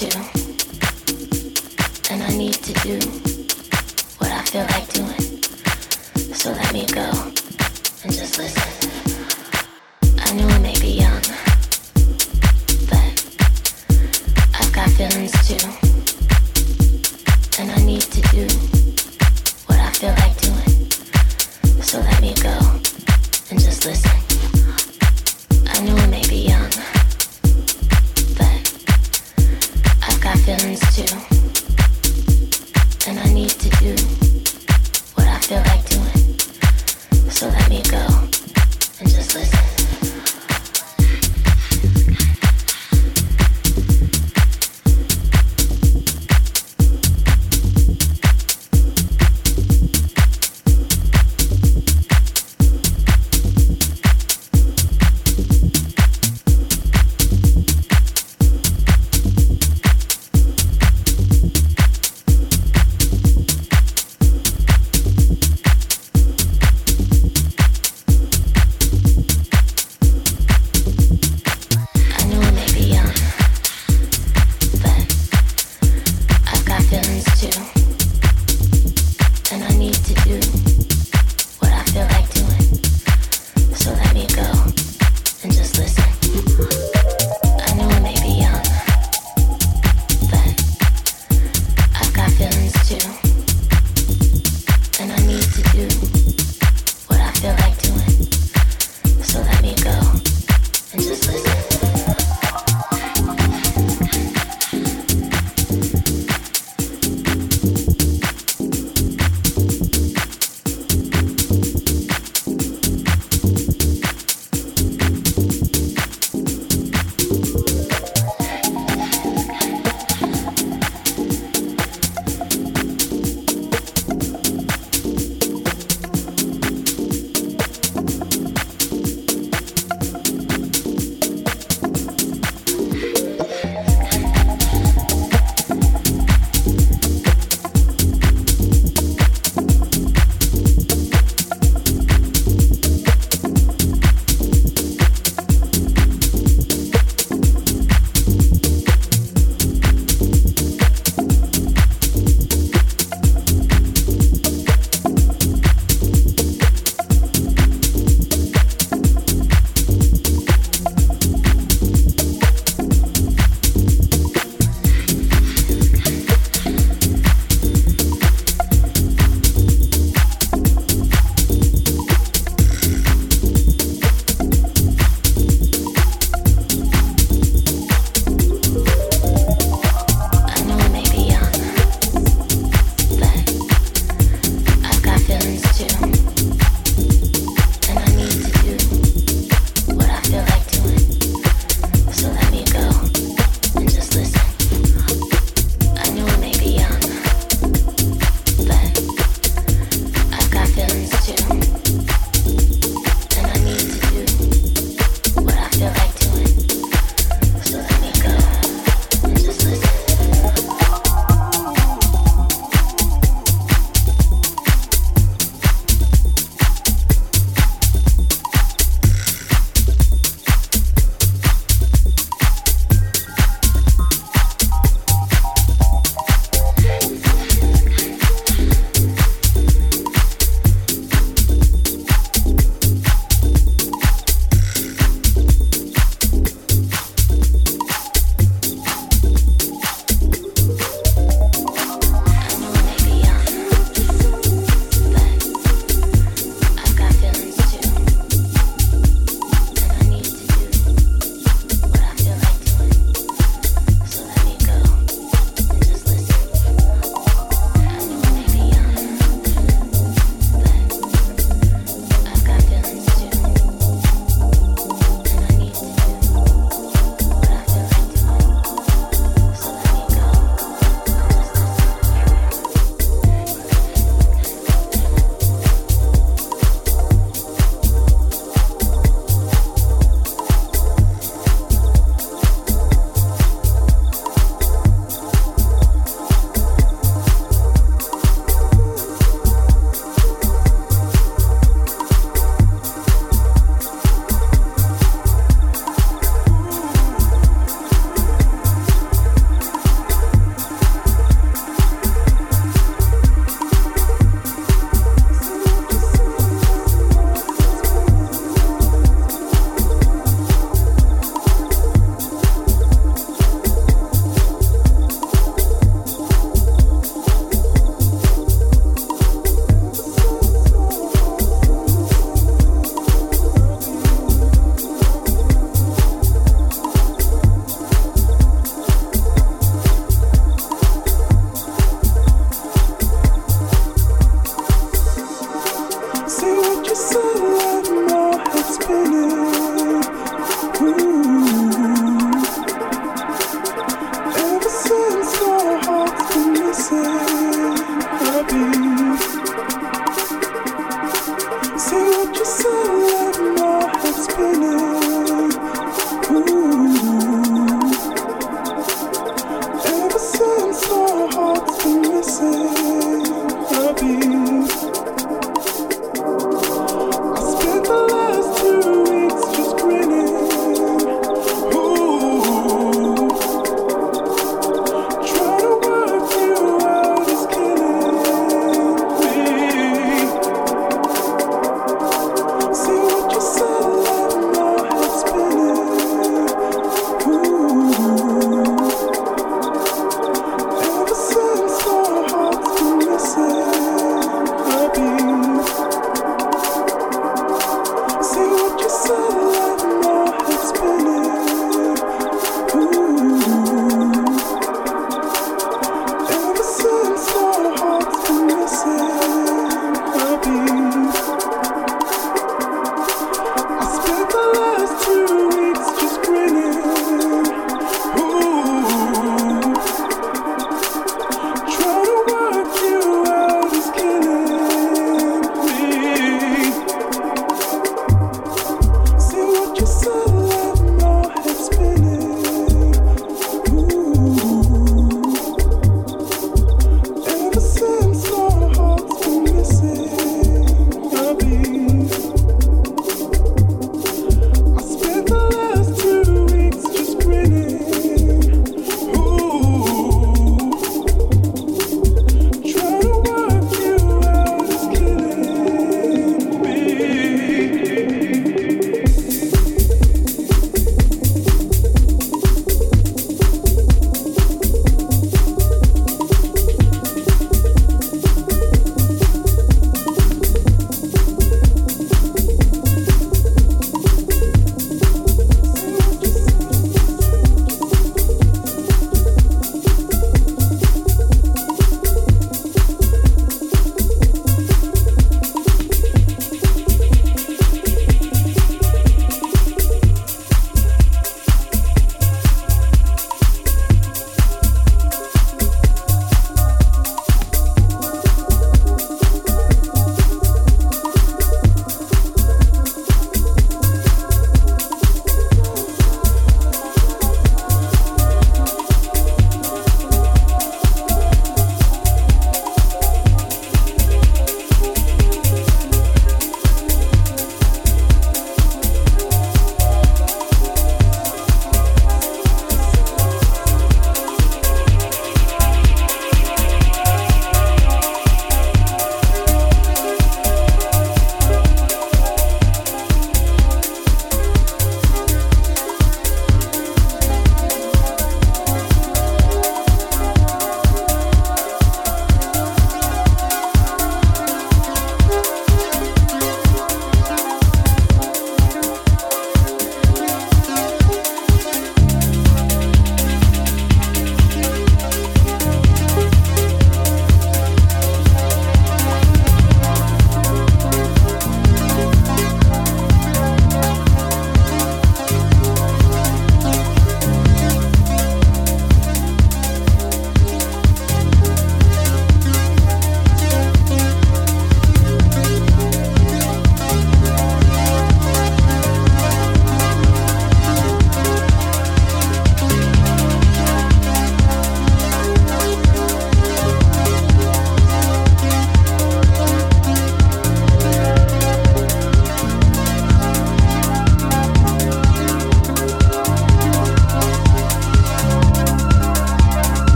feelings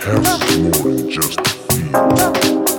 So move your body.